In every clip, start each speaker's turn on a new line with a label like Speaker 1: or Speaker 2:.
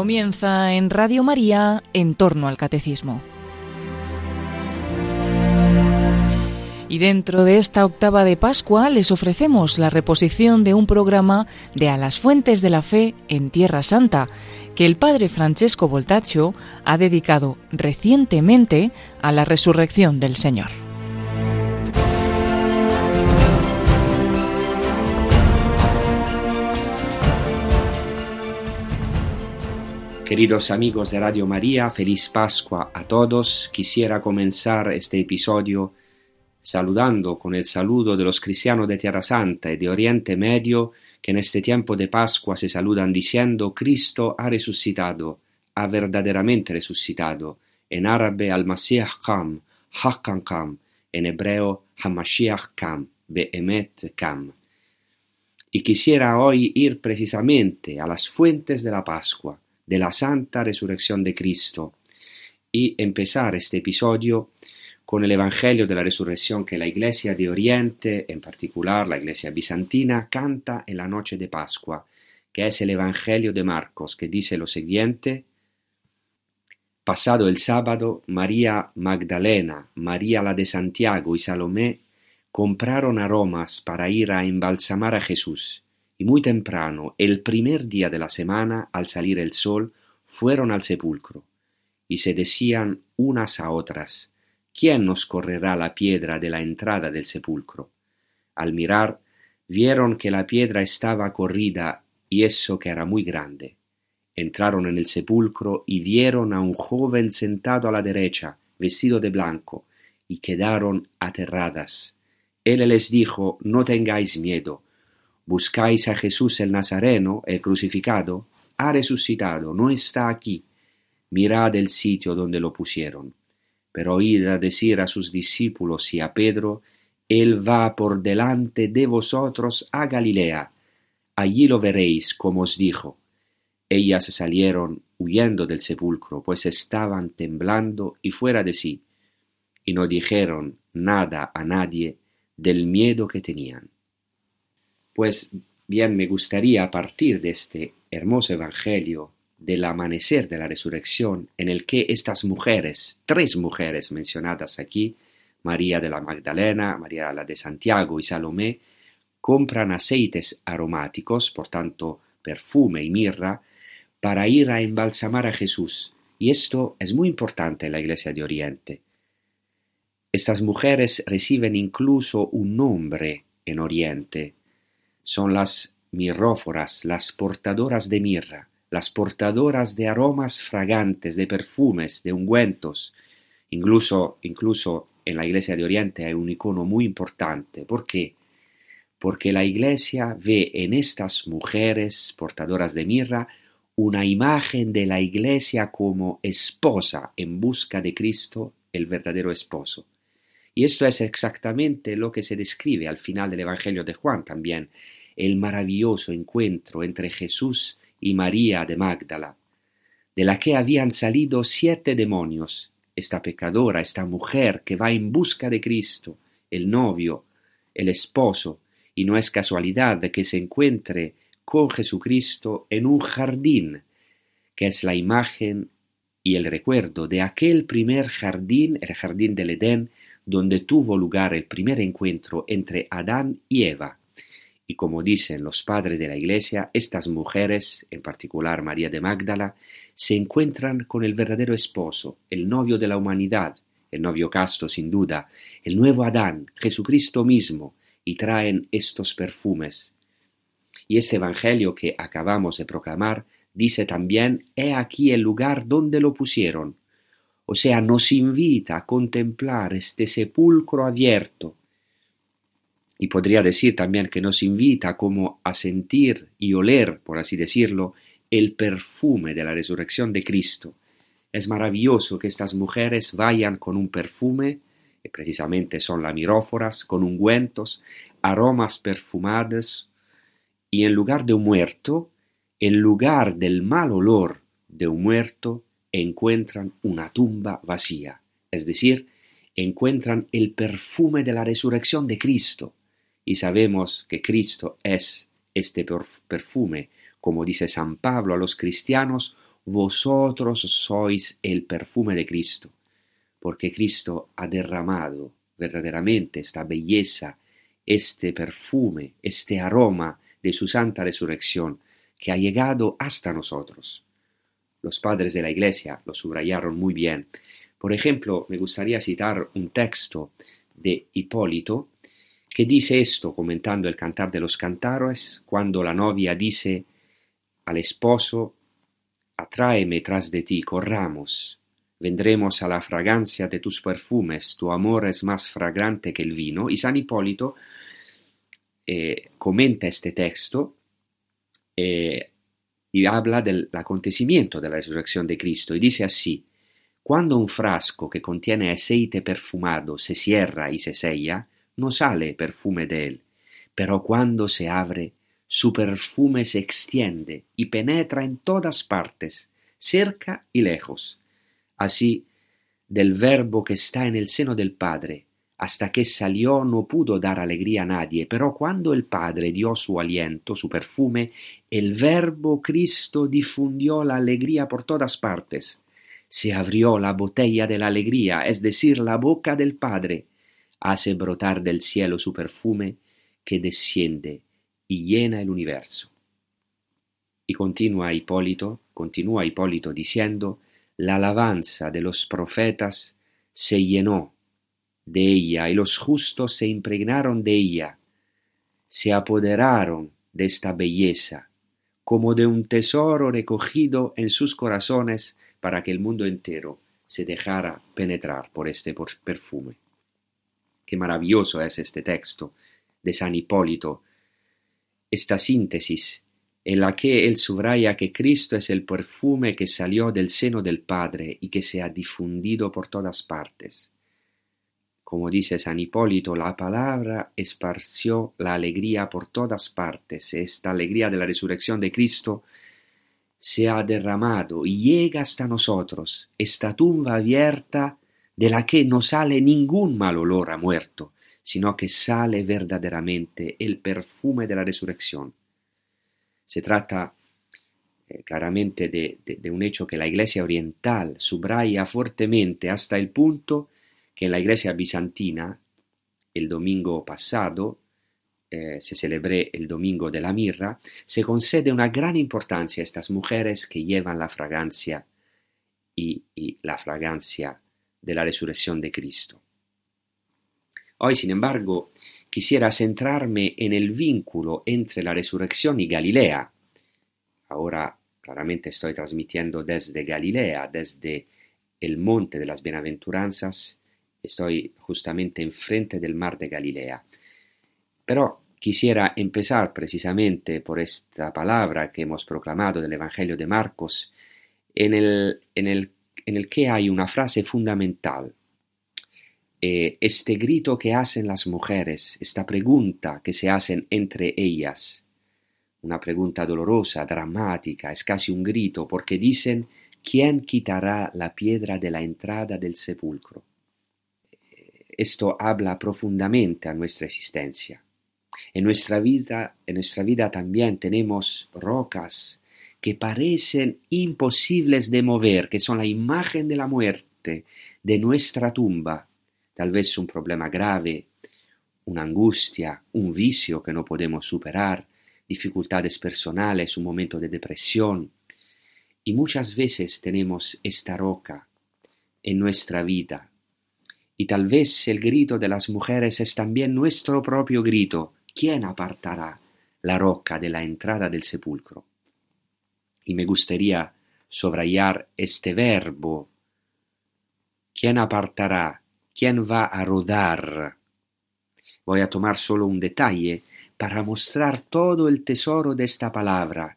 Speaker 1: Comienza en Radio María en torno al catecismo. Y dentro de esta octava de Pascua les ofrecemos la reposición de un programa de A las Fuentes de la Fe en Tierra Santa, que el padre Francesco Voltaccio ha dedicado recientemente a la resurrección del Señor.
Speaker 2: Queridos amigos de Radio María, feliz Pascua a todos. Quisiera comenzar este episodio saludando con el saludo de los cristianos de Tierra Santa y de Oriente Medio que en este tiempo de Pascua se saludan diciendo Cristo ha resucitado, ha verdaderamente resucitado. En árabe al-Masih Kam, Hakkan Kam, en hebreo Hamashiach Kam, Behemet Kam. Y quisiera hoy ir precisamente a las fuentes de la Pascua de la santa resurrección de Cristo y empezar este episodio con el Evangelio de la Resurrección que la Iglesia de Oriente, en particular la Iglesia bizantina, canta en la noche de Pascua, que es el Evangelio de Marcos, que dice lo siguiente, Pasado el sábado, María Magdalena, María la de Santiago y Salomé compraron aromas para ir a embalsamar a Jesús y muy temprano, el primer día de la semana, al salir el sol, fueron al sepulcro, y se decían unas a otras, ¿quién nos correrá la piedra de la entrada del sepulcro? Al mirar, vieron que la piedra estaba corrida y eso que era muy grande. Entraron en el sepulcro y vieron a un joven sentado a la derecha, vestido de blanco, y quedaron aterradas. Él les dijo, no tengáis miedo, Buscáis a Jesús el Nazareno, el crucificado, ha resucitado, no está aquí. Mirad el sitio donde lo pusieron. Pero oíd a decir a sus discípulos y a Pedro, Él va por delante de vosotros a Galilea. Allí lo veréis, como os dijo. Ellas salieron huyendo del sepulcro, pues estaban temblando y fuera de sí, y no dijeron nada a nadie del miedo que tenían. Pues bien, me gustaría partir de este hermoso Evangelio del amanecer de la resurrección en el que estas mujeres, tres mujeres mencionadas aquí, María de la Magdalena, María la de Santiago y Salomé, compran aceites aromáticos, por tanto perfume y mirra, para ir a embalsamar a Jesús. Y esto es muy importante en la Iglesia de Oriente. Estas mujeres reciben incluso un nombre en Oriente, son las mirróforas, las portadoras de mirra, las portadoras de aromas fragantes, de perfumes, de ungüentos. Incluso, incluso en la Iglesia de Oriente hay un icono muy importante. ¿Por qué? Porque la Iglesia ve en estas mujeres portadoras de mirra una imagen de la Iglesia como esposa en busca de Cristo, el verdadero esposo. Y esto es exactamente lo que se describe al final del Evangelio de Juan también, el maravilloso encuentro entre Jesús y María de Magdala, de la que habían salido siete demonios, esta pecadora, esta mujer que va en busca de Cristo, el novio, el esposo, y no es casualidad que se encuentre con Jesucristo en un jardín, que es la imagen y el recuerdo de aquel primer jardín, el jardín del Edén, donde tuvo lugar el primer encuentro entre Adán y Eva. Y como dicen los padres de la Iglesia, estas mujeres, en particular María de Magdala, se encuentran con el verdadero esposo, el novio de la humanidad, el novio casto sin duda, el nuevo Adán, Jesucristo mismo, y traen estos perfumes. Y este Evangelio que acabamos de proclamar dice también, he aquí el lugar donde lo pusieron. O sea, nos invita a contemplar este sepulcro abierto, y podría decir también que nos invita como a sentir y oler, por así decirlo, el perfume de la resurrección de Cristo. Es maravilloso que estas mujeres vayan con un perfume, que precisamente son las miróforas, con ungüentos, aromas perfumados, y en lugar de un muerto, en lugar del mal olor de un muerto, encuentran una tumba vacía, es decir, encuentran el perfume de la resurrección de Cristo. Y sabemos que Cristo es este perfume, como dice San Pablo a los cristianos, vosotros sois el perfume de Cristo, porque Cristo ha derramado verdaderamente esta belleza, este perfume, este aroma de su santa resurrección que ha llegado hasta nosotros. Los padres de la Iglesia lo subrayaron muy bien. Por ejemplo, me gustaría citar un texto de Hipólito que dice esto comentando el cantar de los cantares, cuando la novia dice al esposo, atráeme tras de ti, corramos, vendremos a la fragancia de tus perfumes, tu amor es más fragrante que el vino. Y San Hipólito eh, comenta este texto eh, y habla del acontecimiento de la resurrección de Cristo y dice así, cuando un frasco que contiene aceite perfumado se cierra y se sella, no sale perfume de él, pero cuando se abre, su perfume se extiende y penetra en todas partes, cerca y lejos. Así, del verbo que está en el seno del Padre, hasta que salió no pudo dar alegría a nadie, pero cuando el Padre dio su aliento, su perfume, el verbo Cristo difundió la alegría por todas partes. Se abrió la botella de la alegría, es decir, la boca del Padre, hace brotar del cielo su perfume que desciende y llena el universo. Y continúa Hipólito, continúa Hipólito diciendo, la alabanza de los profetas se llenó de ella y los justos se impregnaron de ella, se apoderaron de esta belleza, como de un tesoro recogido en sus corazones para que el mundo entero se dejara penetrar por este perfume. Qué maravilloso es este texto de San Hipólito, esta síntesis en la que él subraya que Cristo es el perfume que salió del seno del Padre y que se ha difundido por todas partes. Como dice San Hipólito, la palabra esparció la alegría por todas partes. Esta alegría de la resurrección de Cristo se ha derramado y llega hasta nosotros, esta tumba abierta de la que no sale ningún mal olor a muerto, sino que sale verdaderamente el perfume de la resurrección. Se trata eh, claramente de, un hecho que la Iglesia oriental subraya fuertemente hasta el punto en la Iglesia bizantina, el domingo pasado, eh, se celebré el domingo de la mirra, se concede una gran importancia a estas mujeres que llevan la fragancia y la fragancia de la resurrección de Cristo. Hoy, sin embargo, quisiera centrarme en el vínculo entre la resurrección y Galilea. Ahora claramente estoy transmitiendo desde Galilea, desde el monte de las bienaventuranzas, estoy justamente enfrente del mar de Galilea. Pero quisiera empezar precisamente por esta palabra que hemos proclamado del Evangelio de Marcos, en el, en el, en el que hay una frase fundamental eh, este grito que hacen las mujeres, esta pregunta que se hacen entre ellas, una pregunta dolorosa, dramática, es casi un grito, porque dicen, ¿quién quitará la piedra de la entrada del sepulcro? Esto habla profundamente a nuestra existencia. En nuestra vida, en nuestra vida también tenemos rocas que parecen imposibles de mover, que son la imagen de la muerte, de nuestra tumba, tal vez un problema grave, una angustia, un vicio que no podemos superar, dificultades personales, un momento de depresión. Y muchas veces tenemos esta roca en nuestra vida. Y tal vez el grito de las mujeres es también nuestro propio grito. ¿Quién apartará la roca de la entrada del sepulcro? Y me gustaría subrayar este verbo. ¿Quién apartará quién va a rodar. Voy a tomar solo un detalle para mostrar todo el tesoro de esta palabra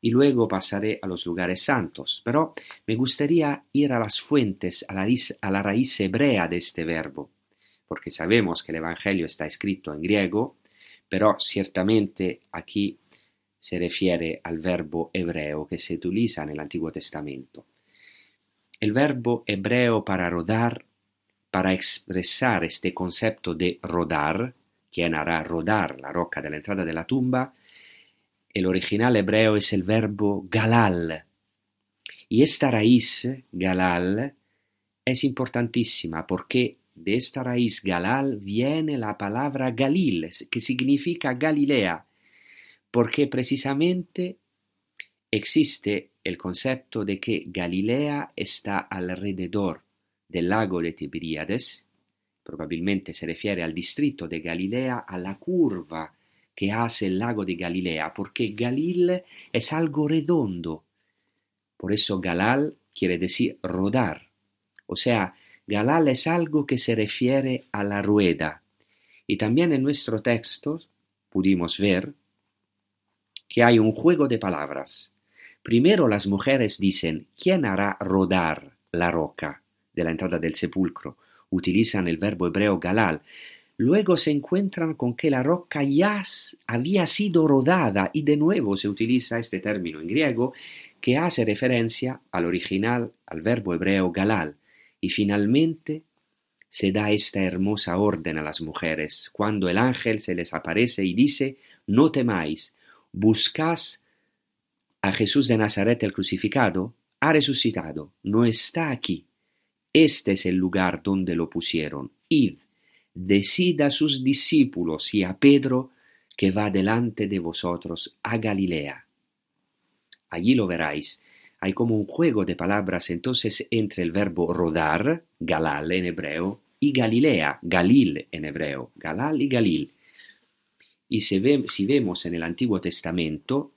Speaker 2: y luego pasaré a los lugares santos. Pero me gustaría ir a las fuentes, a la, raíz, hebrea de este verbo, porque sabemos que el Evangelio está escrito en griego, pero ciertamente aquí se refiere al verbo hebreo que se utiliza en el Antiguo Testamento. El verbo hebreo para rodar para expresar este concepto de rodar, quien hará rodar la roca de la entrada de la tumba, el original hebreo es el verbo galal. Y esta raíz, Galal, es importantísima porque de esta raíz Galal viene la palabra Galil, que significa Galilea, porque precisamente existe el concepto de que Galilea está alrededor del lago de Tiberíades, probabilmente se refiere al distrito de Galilea, a la curva que hace el lago de Galilea, porque Galil es algo redondo. Por eso Galal quiere decir rodar. O sea, Galal es algo que se refiere a la rueda. Y también en nuestro texto pudimos ver que hay un juego de palabras. Primero las mujeres dicen, ¿quién hará rodar la roca de la entrada del sepulcro? Utilizan el verbo hebreo galal. Luego se encuentran con que la roca ya había sido rodada y de nuevo se utiliza este término en griego que hace referencia al original, al verbo hebreo galal. Y finalmente se da esta hermosa orden a las mujeres cuando el ángel se les aparece y dice, no temáis, buscás a Jesús de Nazaret el crucificado, ha resucitado, no está aquí. Este es el lugar donde lo pusieron. Id, decid a sus discípulos y a Pedro que va delante de vosotros a Galilea. Allí lo veráis. Hay como un juego de palabras entonces entre el verbo rodar, galal en hebreo, y Galilea, Galil en hebreo, Galal y Galil. Y si, si vemos en el Antiguo Testamento,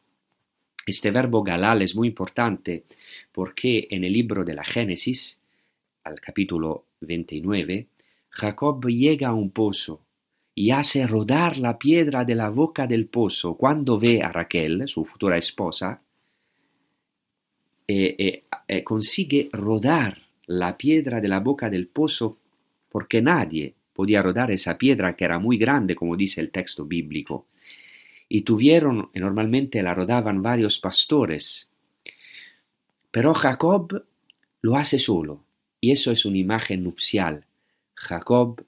Speaker 2: este verbo galal es muy importante porque en el libro de la Génesis, al capítulo 29, Jacob llega a un pozo y hace rodar la piedra de la boca del pozo cuando ve a Raquel, su futura esposa, e, e, e consigue rodar la piedra de la boca del pozo porque nadie podía rodar esa piedra que era muy grande, como dice el texto bíblico. Y tuvieron, y normalmente la rodaban varios pastores. Pero Jacob lo hace solo, y eso es una imagen nupcial. Jacob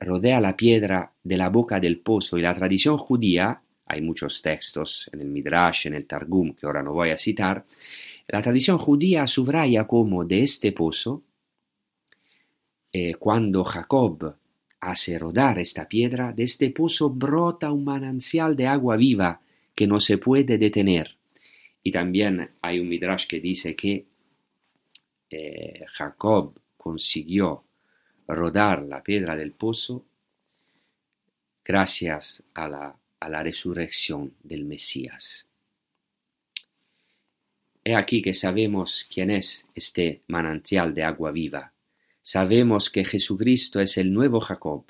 Speaker 2: rodea la piedra de la boca del pozo y la tradición judía, hay muchos textos en el Midrash, en el Targum, que ahora no voy a citar, la tradición judía subraya como de este pozo eh, cuando Jacob hace rodar esta piedra, de este pozo brota un manantial de agua viva que no se puede detener. Y también hay un midrash que dice que eh, Jacob consiguió rodar la piedra del pozo gracias a la, a la resurrección del Mesías. He aquí que sabemos quién es este manantial de agua viva Sabemos que Jesucristo es el nuevo Jacob,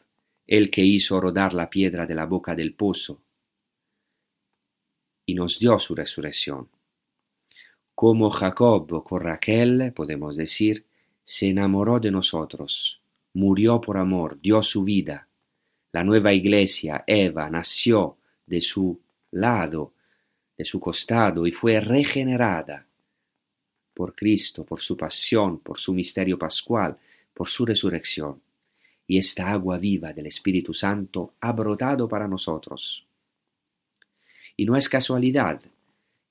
Speaker 2: el que hizo rodar la piedra de la boca del pozo y nos dio su resurrección. Como Jacob con Raquel, podemos decir, se enamoró de nosotros, murió por amor, dio su vida. La nueva iglesia, Eva, nació de su lado, de su costado y fue regenerada por Cristo, por su pasión, por su misterio pascual, por su resurrección, y esta agua viva del Espíritu Santo ha brotado para nosotros. Y no es casualidad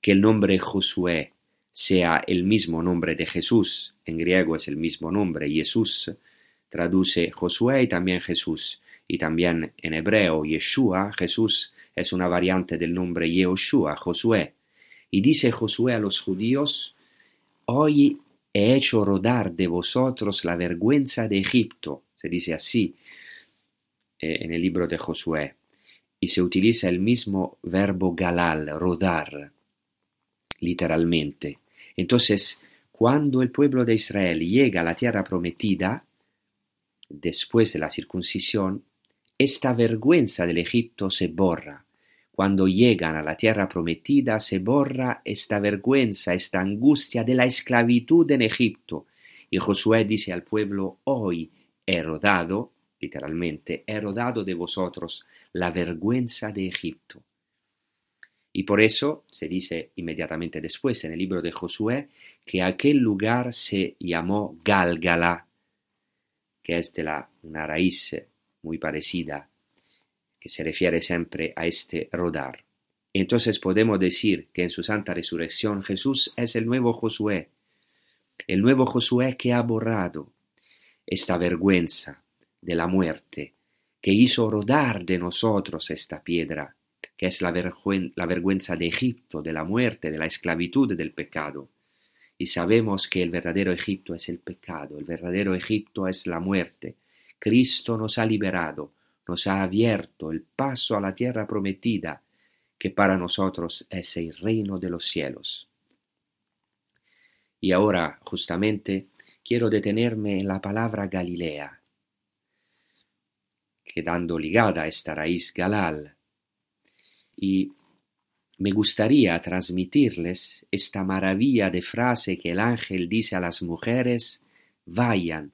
Speaker 2: que el nombre Josué sea el mismo nombre de Jesús, en griego es el mismo nombre, Jesús traduce Josué y también Jesús, y también en hebreo Yeshua, Jesús es una variante del nombre Yehoshua, Josué, y dice Josué a los judíos, hoy he hecho rodar de vosotros la vergüenza de Egipto, se dice así eh, en el libro de Josué, y se utiliza el mismo verbo galal, rodar, literalmente. Entonces, cuando el pueblo de Israel llega a la tierra prometida, después de la circuncisión, esta vergüenza del Egipto se borra cuando llegan a la tierra prometida se borra esta vergüenza, esta angustia de la esclavitud en Egipto. Y Josué dice al pueblo, hoy he rodado, literalmente, he rodado de vosotros la vergüenza de Egipto. Y por eso se dice inmediatamente después en el libro de Josué que aquel lugar se llamó Gálgala, que es de la, una raíz muy parecida que se refiere siempre a este rodar. Entonces podemos decir que en su santa resurrección Jesús es el nuevo Josué, el nuevo Josué que ha borrado esta vergüenza de la muerte, que hizo rodar de nosotros esta piedra, que es la, la vergüenza de Egipto, de la muerte, de la esclavitud, del pecado. Y sabemos que el verdadero Egipto es el pecado, el verdadero Egipto es la muerte. Cristo nos ha liberado, nos ha abierto el paso a la tierra prometida, que para nosotros es el reino de los cielos. Y ahora, justamente, quiero detenerme en la palabra Galilea, quedando ligada a esta raíz Galal, y me gustaría transmitirles esta maravilla de frase que el ángel dice a las mujeres, vayan,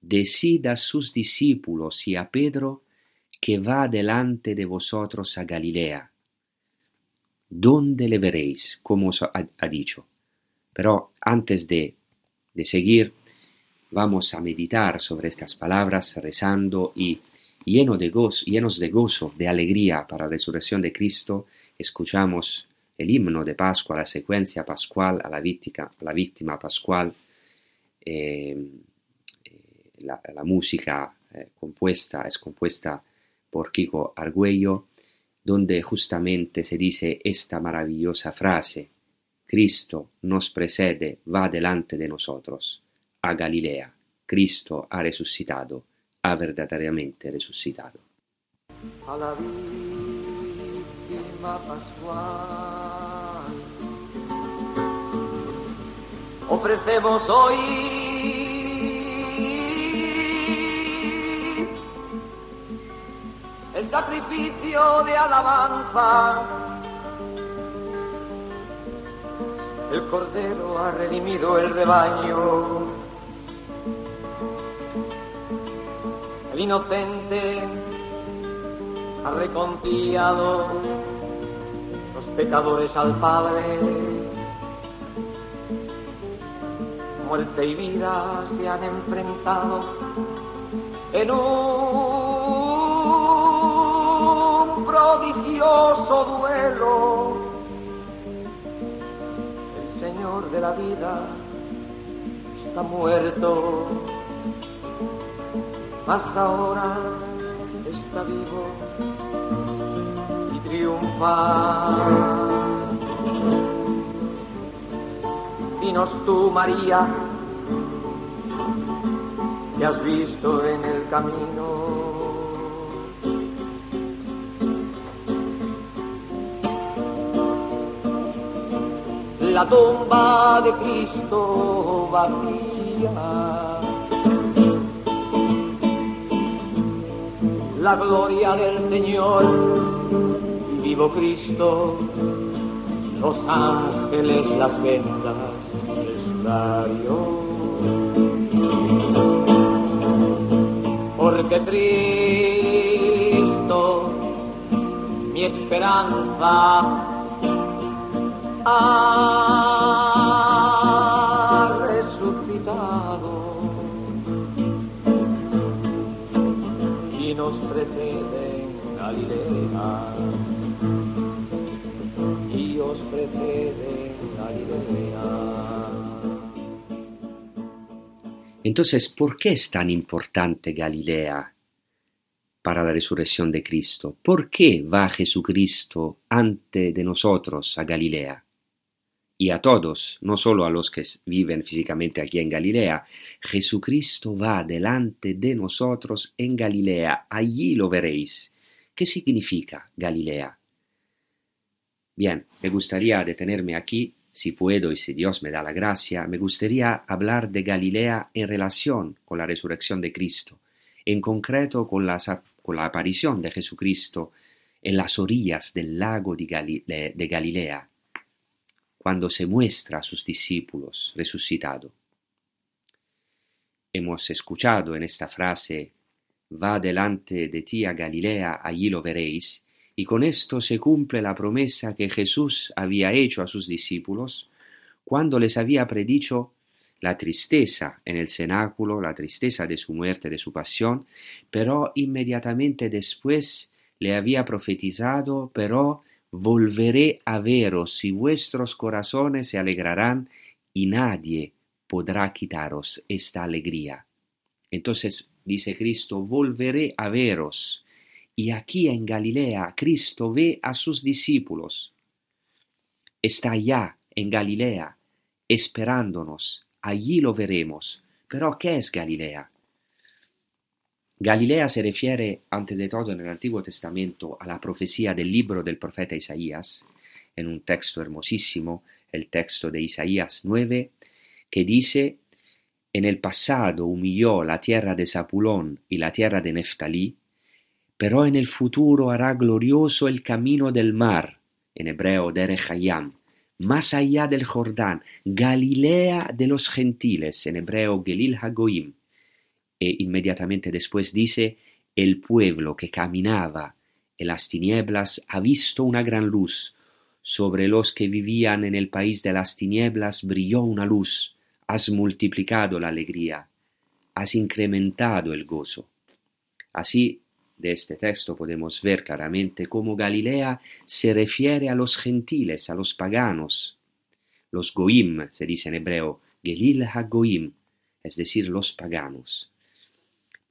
Speaker 2: decid a sus discípulos y a Pedro que va delante de vosotros a Galilea ¿Dónde le veréis? Como os ha, dicho. Pero antes de, de seguir, vamos a meditar sobre estas palabras rezando y lleno de gozo, llenos de gozo, de alegría para la resurrección de Cristo, escuchamos el himno de Pascua, la secuencia pascual a la víctima, la víctima pascual, eh, eh, la, música eh, compuesta es compuesta por Kiko Argüello donde justamente se dice esta maravillosa frase, Cristo nos precede, va delante de nosotros, a Galilea, Cristo ha resucitado, ha verdaderamente resucitado. A pascual ofrecemos hoy el sacrificio de alabanza. El Cordero ha redimido el rebaño. El inocente ha reconciliado pecadores al Padre. Muerte y vida se han enfrentado en un prodigioso duelo. El Señor de la vida está muerto, mas ahora está vivo y triunfa. Dinos tú, María, que has visto en el camino la tumba de Cristo vacía. La gloria del Señor, vivo Cristo, los ángeles, las vendas, estario. Porque Cristo, mi esperanza, ha Entonces, ¿por qué es tan importante Galilea? para la resurrección de Cristo. ¿Por qué va Jesucristo ante de nosotros a Galilea? y a todos, no solo a los que viven físicamente aquí en Galilea. Jesucristo va delante de nosotros en Galilea, allí lo veréis. ¿Qué significa Galilea? Bien, me gustaría detenerme aquí, si puedo y si Dios me da la gracia, me gustaría hablar de Galilea en relación con la resurrección de Cristo, en concreto con la, aparición de Jesucristo en las orillas del lago de, de Galilea cuando se muestra a sus discípulos resucitado. Hemos escuchado en esta frase, va delante de ti a Galilea, allí lo veréis, y con esto se cumple la promesa que Jesús había hecho a sus discípulos cuando les había predicho la tristeza en el cenáculo, la tristeza de su muerte, de su pasión, pero inmediatamente después le había profetizado, pero volveré a veros y vuestros corazones se alegrarán y nadie podrá quitaros esta alegría. Entonces dice Cristo, volveré a veros. Y aquí en Galilea Cristo ve a sus discípulos. Está ya en Galilea, esperándonos. Allí lo veremos. Pero ¿qué es Galilea? Galilea se refiere, antes de todo en el Antiguo Testamento, a la profecía del libro del profeta Isaías, en un texto hermosísimo, el texto de Isaías 9, que dice, En el pasado humilló la tierra de Zapulón y la tierra de Neftalí, pero en el futuro hará glorioso el camino del mar, en hebreo Derechayam, más allá del Jordán, Galilea de los gentiles, en hebreo Gelil Hagoim, e inmediatamente después dice, el pueblo que caminaba en las tinieblas ha visto una gran luz, sobre los que vivían en el país de las tinieblas brilló una luz, has multiplicado la alegría, has incrementado el gozo. Así, de este texto podemos ver claramente cómo Galilea se refiere a los gentiles, a los paganos. Los goim, se dice en hebreo, Gelil ha-goim, es decir, los paganos.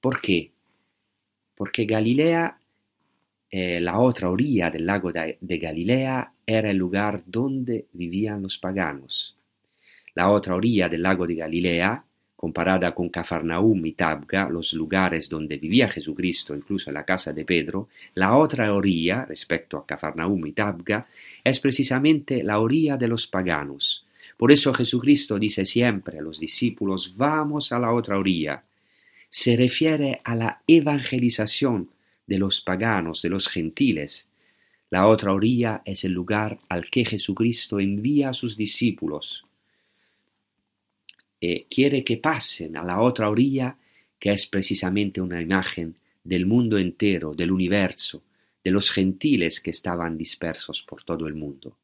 Speaker 2: ¿Por qué? Porque Galilea, eh, la otra orilla del lago de, de Galilea, era el lugar donde vivían los paganos. La otra orilla del lago de Galilea, comparada con Cafarnaum y Tabga, los lugares donde vivía Jesucristo, incluso la casa de Pedro, la otra orilla, respecto a Cafarnaum y Tabga, es precisamente la orilla de los paganos. Por eso Jesucristo dice siempre a los discípulos, vamos a la otra orilla, se refiere a la evangelización de los paganos, de los gentiles. La otra orilla es el lugar al que Jesucristo envía a sus discípulos. Eh, quiere que pasen a la otra orilla, que es precisamente una imagen del mundo entero, del universo, de los gentiles que estaban dispersos por todo el mundo.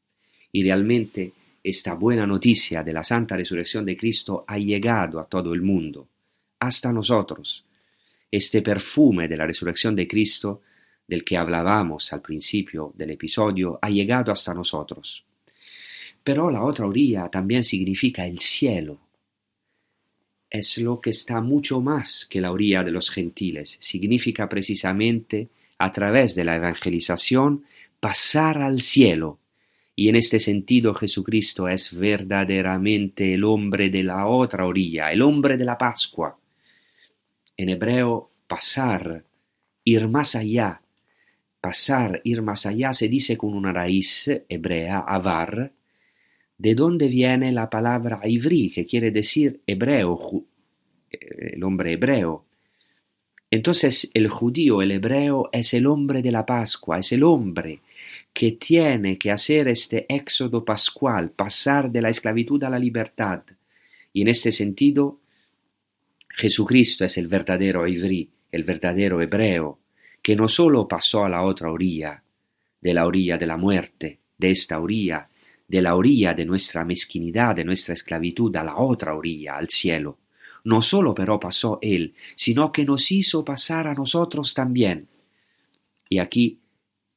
Speaker 2: Y realmente esta buena noticia de la santa resurrección de Cristo ha llegado a todo el mundo hasta nosotros. Este perfume de la resurrección de Cristo, del que hablábamos al principio del episodio, ha llegado hasta nosotros. Pero la otra orilla también significa el cielo. Es lo que está mucho más que la orilla de los gentiles. Significa precisamente, a través de la evangelización, pasar al cielo. Y en este sentido Jesucristo es verdaderamente el hombre de la otra orilla, el hombre de la Pascua en hebreo pasar, ir más allá. Pasar, ir más allá se dice con una raíz hebrea, avar, de donde viene la palabra ivri, que quiere decir hebreo, eh, el hombre hebreo. Entonces el judío, el hebreo, es el hombre de la Pascua, es el hombre que tiene que hacer este éxodo pascual, pasar de la esclavitud a la libertad. Y en este sentido, Jesucristo es el verdadero ivrí, el verdadero hebreo, que no solo pasó a la otra orilla, de la orilla de la muerte, de esta orilla, de la orilla de nuestra mezquinidad, de nuestra esclavitud, a la otra orilla, al cielo. No solo pero pasó Él, sino que nos hizo pasar a nosotros también. Y aquí,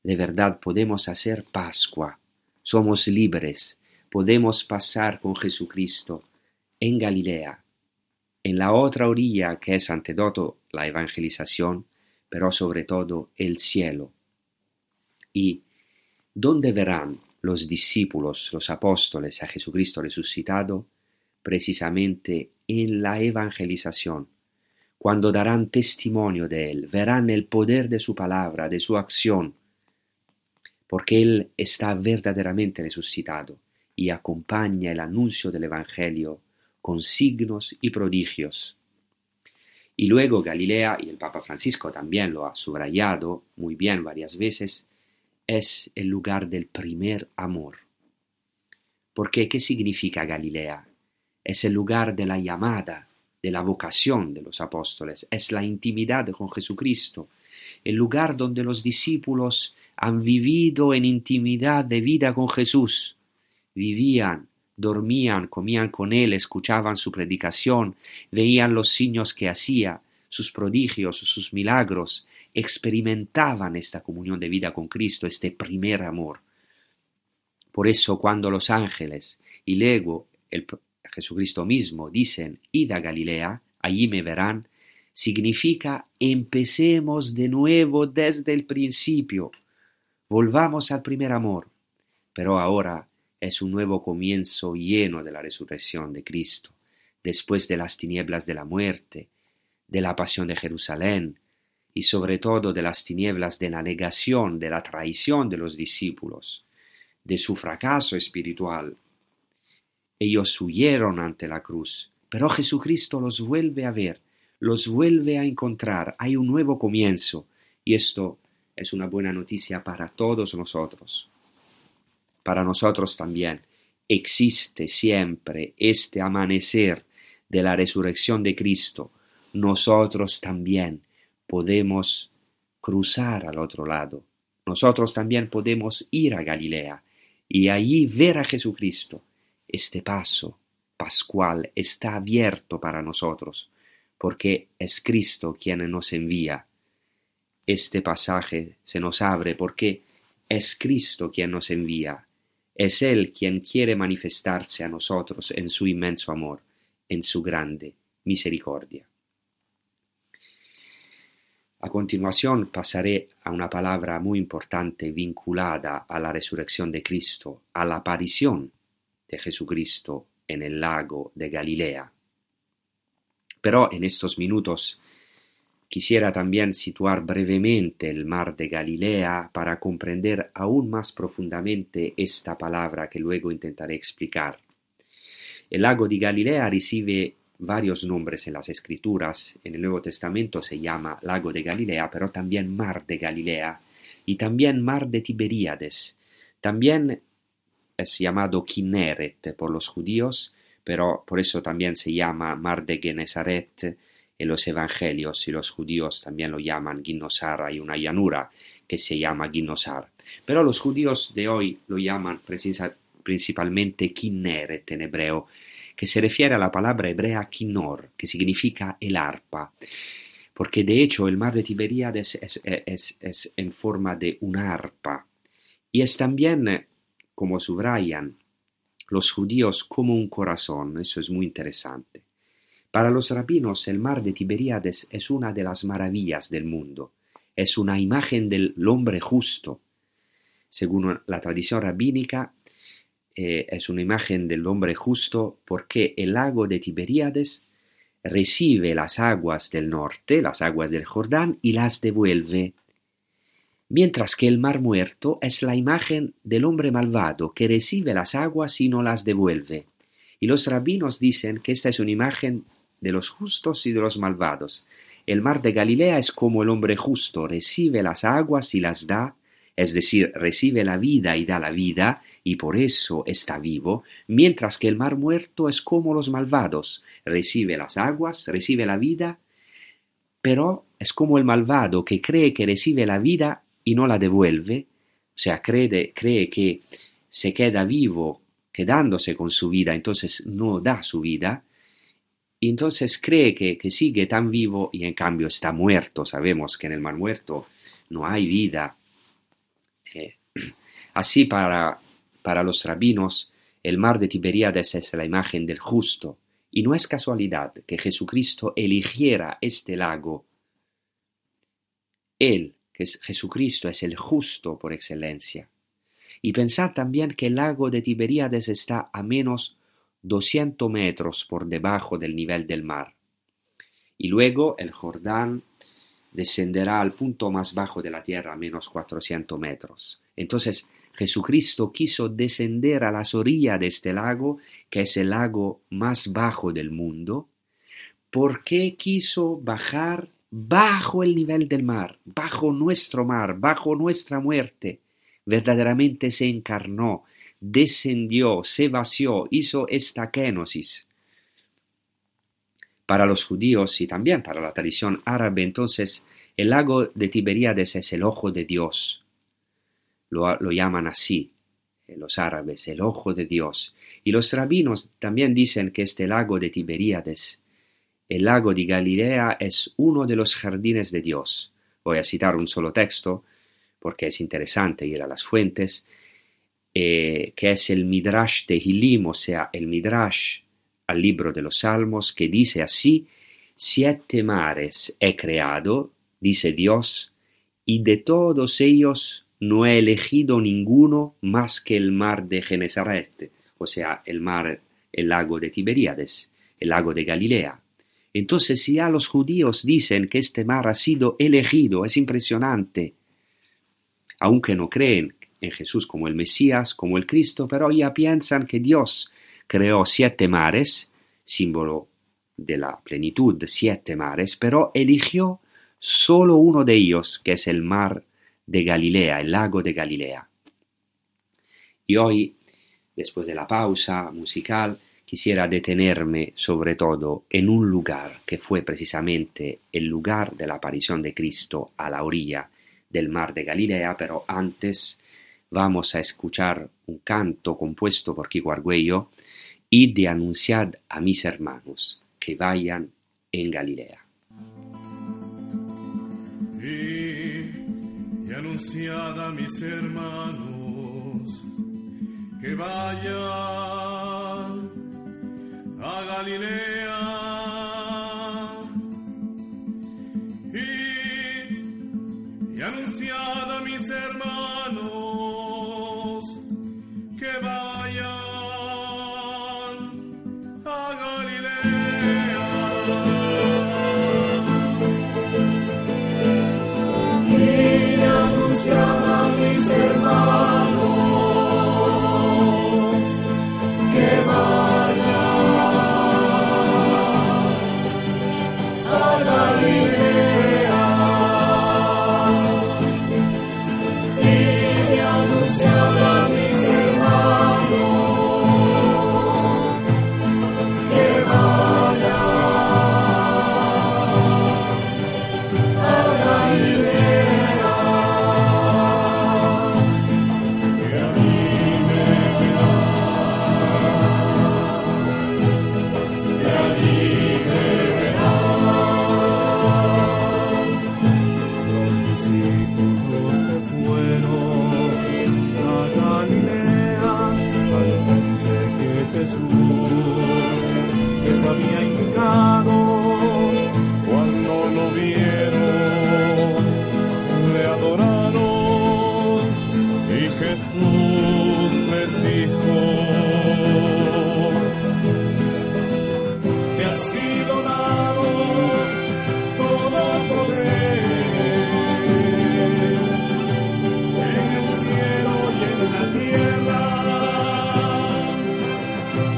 Speaker 2: de verdad, podemos hacer Pascua. Somos libres, podemos pasar con Jesucristo en Galilea, en la otra orilla que es ante todo la evangelización, pero sobre todo el cielo. Y ¿dónde verán los discípulos, los apóstoles a Jesucristo resucitado? Precisamente en la evangelización, cuando darán testimonio de Él, verán el poder de su palabra, de su acción, porque Él está verdaderamente resucitado y acompaña el anuncio del Evangelio con signos y prodigios. Y luego Galilea, y el Papa Francisco también lo ha subrayado muy bien varias veces, es el lugar del primer amor. Porque ¿qué significa Galilea? Es el lugar de la llamada, de la vocación de los apóstoles, es la intimidad con Jesucristo, el lugar donde los discípulos han vivido en intimidad de vida con Jesús, vivían dormían, comían con él, escuchaban su predicación, veían los signos que hacía, sus prodigios, sus milagros, experimentaban esta comunión de vida con Cristo, este primer amor. Por eso cuando los ángeles y luego el Jesucristo mismo dicen, id a Galilea, allí me verán, significa empecemos de nuevo desde el principio, volvamos al primer amor. Pero ahora es un nuevo comienzo lleno de la resurrección de Cristo, después de las tinieblas de la muerte, de la pasión de Jerusalén, y sobre todo de las tinieblas de la negación, de la traición de los discípulos de su fracaso espiritual. Ellos huyeron ante la cruz, pero Jesucristo los vuelve a ver, los vuelve a encontrar. Hay un nuevo comienzo y esto es una buena noticia para todos nosotros. Para nosotros también existe siempre este amanecer de la resurrección de Cristo. Nosotros también podemos cruzar al otro lado. Nosotros también podemos ir a Galilea y allí ver a Jesucristo. Este paso pascual está abierto para nosotros, porque es Cristo quien nos envía. Este pasaje se nos abre porque es Cristo quien nos envía. Es Él quien quiere manifestarse a nosotros en su inmenso amor, en su grande misericordia. A continuación pasaré a una palabra muy importante vinculada a la resurrección de Cristo, a la aparición de Jesucristo en el lago de Galilea. Pero en estos minutos quisiera también situar brevemente el mar de Galilea para comprender aún más profundamente esta palabra que luego intentaré explicar. El lago de Galilea recibe varios nombres en las escrituras. En el Nuevo Testamento se llama lago de Galilea, pero también mar de Galilea y también mar de Tiberíades. También es llamado Kinneret por los judíos, pero por eso también se llama mar de Genesaret en los evangelios y los judíos también lo llaman Ginosar. Hay una llanura que se llama Ginosar. Pero los judíos de hoy lo llaman principalmente Kinneret en hebreo, que se refiere a la palabra hebrea kinor, que significa el arpa, porque de hecho el mar de Tiberíades es, en forma de una arpa, y es también, como subrayan los judíos, como un corazón, eso es muy interesante. Para los rabinos el mar de Tiberíades es una de las maravillas del mundo, es una imagen del hombre justo. Según la tradición rabínica, eh, es una imagen del hombre justo porque el lago de Tiberíades recibe las aguas del norte, las aguas del Jordán, y las devuelve, mientras que el mar muerto es la imagen del hombre malvado que recibe las aguas y no las devuelve. Y los rabinos dicen que esta es una imagen de los justos y de los malvados. El mar de Galilea es como el hombre justo, recibe las aguas y las da, es decir, recibe la vida y da la vida, y por eso está vivo, mientras que el mar muerto es como los malvados, recibe las aguas, recibe la vida, pero es como el malvado que cree que recibe la vida y no la devuelve, o sea, cree, cree que se queda vivo quedándose con su vida, entonces no da su vida, y entonces cree que, que sigue tan vivo y en cambio está muerto. Sabemos que en el mar muerto no hay vida, así para, para los rabinos, el mar de Tiberíades es la imagen del justo, y no es casualidad que Jesucristo eligiera este lago. Él, que es Jesucristo, es el justo por excelencia. Y pensad también que el lago de Tiberíades está a menos 200 metros por debajo del nivel del mar. Y luego el Jordán descenderá al punto más bajo de la tierra, a menos 400 metros. Entonces Jesucristo quiso descender a las orillas de este lago, que es el lago más bajo del mundo. ¿Por qué quiso bajar bajo el nivel del mar, bajo nuestro mar, bajo nuestra muerte? Verdaderamente se encarnó, descendió, se vació, hizo esta kenosis. Para los judíos y también para la tradición árabe, entonces, el lago de Tiberíades es el ojo de Dios, lo, llaman así eh, los árabes, el ojo de Dios. Y los rabinos también dicen que este lago de Tiberíades, el lago de Galilea, es uno de los jardines de Dios. Voy a citar un solo texto, porque es interesante ir a las fuentes. eh, que es el Midrash de Hilim, o sea, el Midrash al libro de los Salmos, que dice así, siete mares he creado, dice Dios, y de todos ellos no he elegido ninguno más que el mar de Genesaret, o sea, el mar, el lago de Tiberíades, el lago de Galilea. Entonces, si ya los judíos dicen que este mar ha sido elegido, es impresionante, aunque no creen en Jesús como el Mesías, como el Cristo, pero ya piensan que Dios creó siete mares, símbolo de la plenitud siete mares, pero eligió solo uno de ellos, que es el mar de Galilea, el lago de Galilea. Y hoy, después de la pausa musical, quisiera detenerme sobre todo en un lugar que fue precisamente el lugar de la aparición de Cristo a la orilla del mar de Galilea, pero antes vamos a escuchar un canto compuesto por Kiko Argüello y de anunciar a mis hermanos que vayan en Galilea.
Speaker 3: Y, anunciad a mis hermanos que vayan a Galilea. La tierra.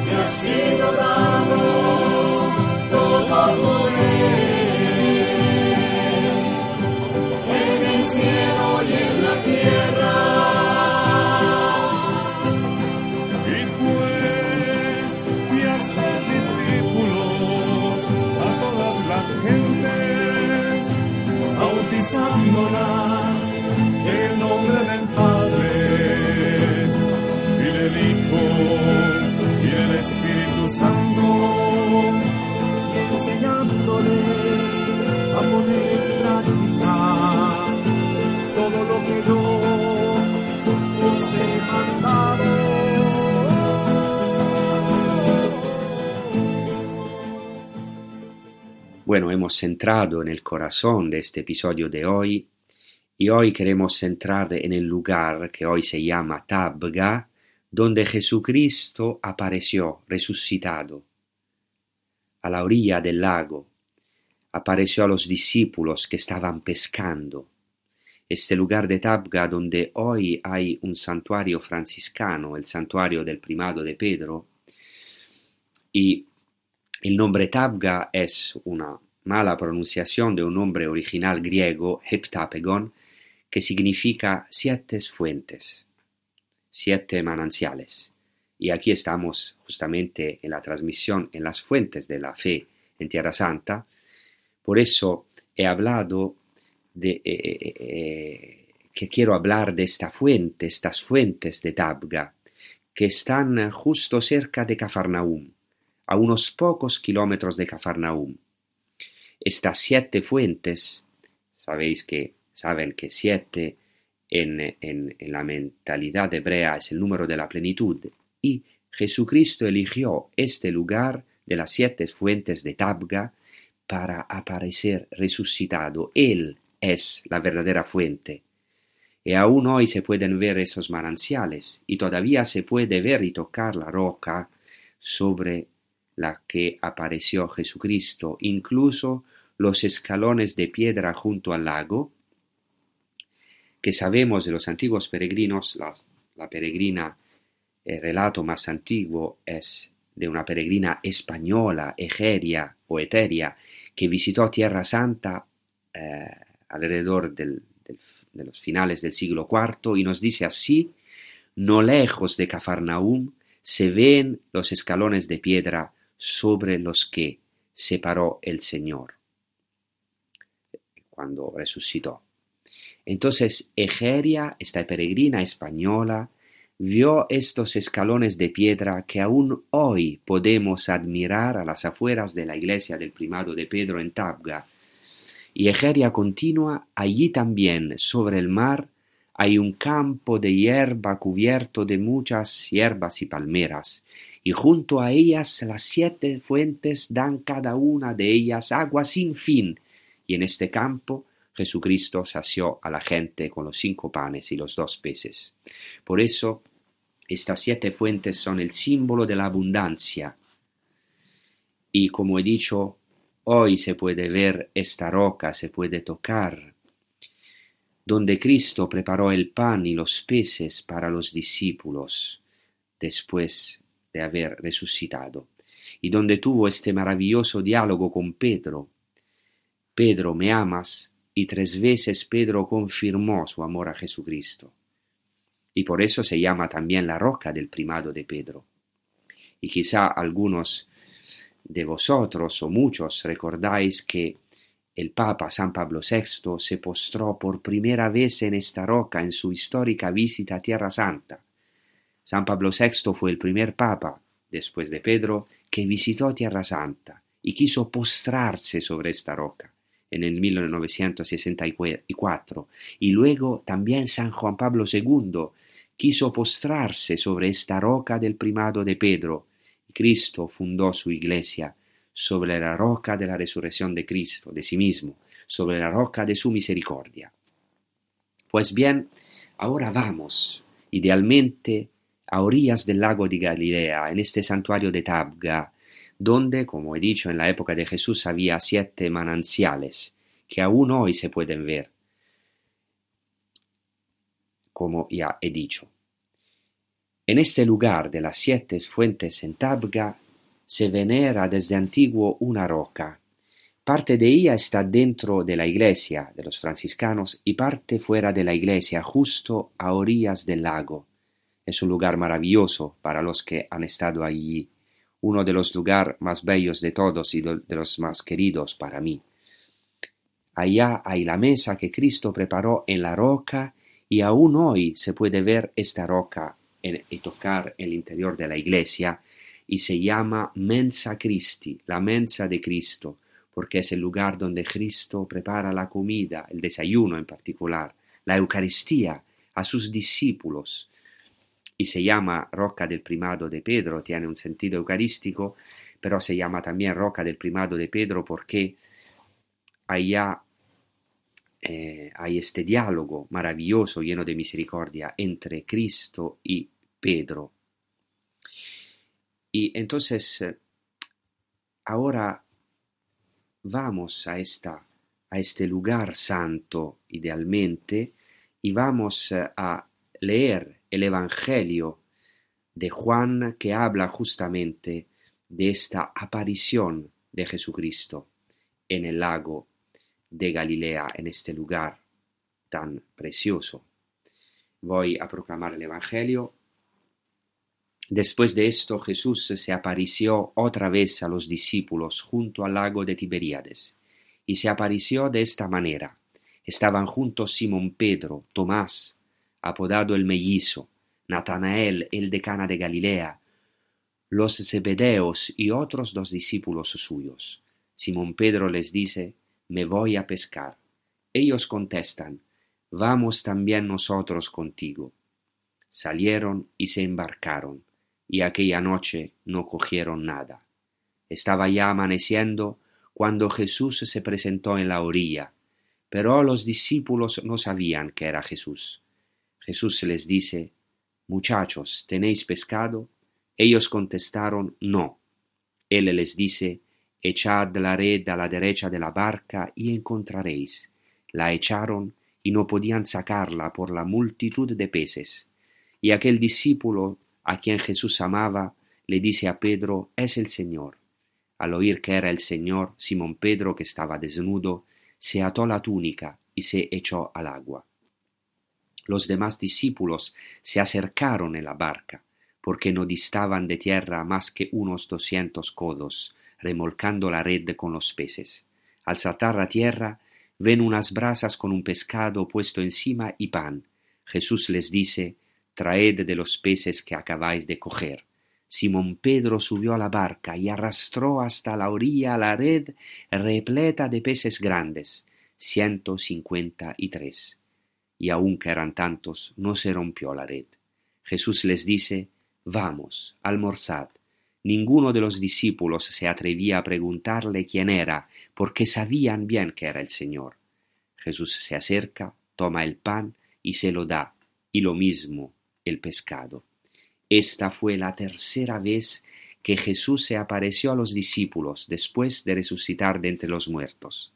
Speaker 4: me ha sido dado todo poder en el cielo y en la tierra.
Speaker 3: Y pues y hacer discípulos a todas las gentes, bautizándolas en nombre del Padre Hijo y el Espíritu Santo, enseñándoles a poner en práctica todo lo que yo os he mandado.
Speaker 2: Bueno, hemos entrado en el corazón de este episodio de hoy y hoy queremos centrar en el lugar que hoy se llama Tabga, donde Jesucristo apareció resucitado. A la orilla del lago apareció a los discípulos que estaban pescando. Este lugar de Tabga donde hoy hay un santuario franciscano, el santuario del primado de Pedro, y el nombre Tabga es una mala pronunciación de un nombre original griego, heptapegon, que significa siete fuentes, siete mananciales. Y aquí estamos justamente en la transmisión en las fuentes de la fe en Tierra Santa. Por eso he hablado de eh, eh, eh, que quiero hablar de esta fuente, estas fuentes de Tabga, que están justo cerca de Cafarnaum a unos pocos kilómetros de Cafarnaum. Estas siete fuentes, sabéis que saben que siete en, la mentalidad hebrea es el número de la plenitud, y Jesucristo eligió este lugar de las siete fuentes de Tabga para aparecer resucitado. Él es la verdadera fuente. Y aún hoy se pueden ver esos mananciales, y todavía se puede ver y tocar la roca sobre la que apareció Jesucristo, incluso los escalones de piedra junto al lago, que sabemos de los antiguos peregrinos, la, peregrina, el relato más antiguo es de una peregrina española, Egeria o Eteria, que visitó Tierra Santa eh, alrededor de los finales del siglo IV y nos dice así, no lejos de Cafarnaúm se ven los escalones de piedra sobre los que se paró el Señor cuando resucitó. Entonces Egeria, esta peregrina española, vio estos escalones de piedra que aún hoy podemos admirar a las afueras de la iglesia del primado de Pedro en Tabga. Y Egeria continúa, allí también, sobre el mar, hay un campo de hierba cubierto de muchas hierbas y palmeras, y junto a ellas las siete fuentes dan cada una de ellas agua sin fin, y en este campo Jesucristo sació a la gente con los cinco panes y los dos peces. Por eso, estas siete fuentes son el símbolo de la abundancia. Y como he dicho, hoy se puede ver esta roca, se puede tocar, donde Cristo preparó el pan y los peces para los discípulos después de haber resucitado, y donde tuvo este maravilloso diálogo con Pedro. Pedro, ¿me amas? Y tres veces Pedro confirmó su amor a Jesucristo. Y por eso se llama también la roca del primado de Pedro. Y quizá algunos de vosotros o muchos recordáis que el Papa San Pablo VI se postró por primera vez en esta roca en su histórica visita a Tierra Santa. San Pablo VI fue el primer Papa, después de Pedro, que visitó Tierra Santa y quiso postrarse sobre esta roca en el 1964, y luego también San Juan Pablo II quiso postrarse sobre esta roca del primado de Pedro, y Cristo fundó su iglesia sobre la roca de la resurrección de Cristo, de sí mismo, sobre la roca de su misericordia. Pues bien, ahora vamos, idealmente, a orillas del lago de Galilea, en este santuario de Tabga, donde, como he dicho, en la época de Jesús había siete mananciales que aún hoy se pueden ver, como ya he dicho. En este lugar de las siete fuentes en Tabga se venera desde antiguo una roca. Parte de ella está dentro de la iglesia de los franciscanos y parte fuera de la iglesia, justo a orillas del lago. Es un lugar maravilloso para los que han estado allí uno de los lugares más bellos de todos y de los más queridos para mí. Allá hay la mesa que Cristo preparó en la roca y aún hoy se puede ver esta roca y tocar el interior de la iglesia y se llama Mensa Christi, la mensa de Cristo, porque es el lugar donde Cristo prepara la comida, el desayuno en particular, la Eucaristía a sus discípulos y se llama Roca del Primado de Pedro, tiene un sentido eucarístico, pero se llama también Roca del Primado de Pedro porque allá eh, hay este diálogo maravilloso, lleno de misericordia, entre Cristo y Pedro. Y entonces, eh, ahora vamos a, esta, a este lugar santo, idealmente, y vamos eh, a leer el Evangelio de Juan que habla justamente de esta aparición de Jesucristo en el lago de Galilea, en este lugar tan precioso. Voy a proclamar el Evangelio. Después de esto Jesús se apareció otra vez a los discípulos junto al lago de Tiberíades, y se apareció de esta manera. Estaban juntos Simón Pedro, Tomás, apodado el mellizo, Natanael, el decana de Galilea, los Zebedeos y otros dos discípulos suyos. Simón Pedro les dice, me voy a pescar. Ellos contestan, vamos también nosotros contigo. Salieron y se embarcaron, y aquella noche no cogieron nada. Estaba ya amaneciendo cuando Jesús se presentó en la orilla, pero los discípulos no sabían que era Jesús. Jesús les dice, Muchachos, ¿tenéis pescado? Ellos contestaron, No. Él les dice, Echad la red a la derecha de la barca y encontraréis. La echaron y no podían sacarla por la multitud de peces. Y aquel discípulo a quien Jesús amaba le dice a Pedro, es el Señor. Al oír que era el Señor, Simón Pedro, que estaba desnudo, se ató la túnica y se echó al agua. Los demás discípulos se acercaron en la barca, porque no distaban de tierra más que unos doscientos codos, remolcando la red con los peces. Al saltar a tierra, ven unas brasas con un pescado puesto encima y pan. Jesús les dice, Traed de los peces que acabáis de coger. Simón Pedro subió a la barca y arrastró hasta la orilla la red repleta de peces grandes, ciento cincuenta y tres. Y aunque eran tantos, no se rompió la red. Jesús les dice, Vamos, almorzad. Ninguno de los discípulos se atrevía a preguntarle quién era, porque sabían bien que era el Señor. Jesús se acerca, toma el pan y se lo da, y lo mismo el pescado. Esta fue la tercera vez que Jesús se apareció a los discípulos después de resucitar de entre los muertos.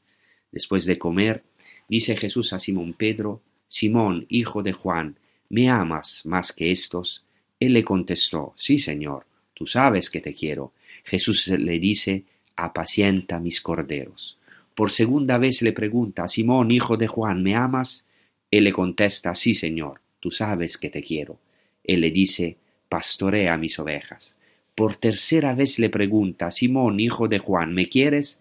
Speaker 2: Después de comer, dice Jesús a Simón Pedro, Simón, hijo de Juan, ¿me amas más que estos? Él le contestó, Sí, Señor, tú sabes que te quiero. Jesús le dice, apacienta mis corderos. Por segunda vez le pregunta, Simón, hijo de Juan, ¿me amas? Él le contesta, Sí, Señor, tú sabes que te quiero. Él le dice, pastorea mis ovejas. Por tercera vez le pregunta, Simón, hijo de Juan, ¿me quieres?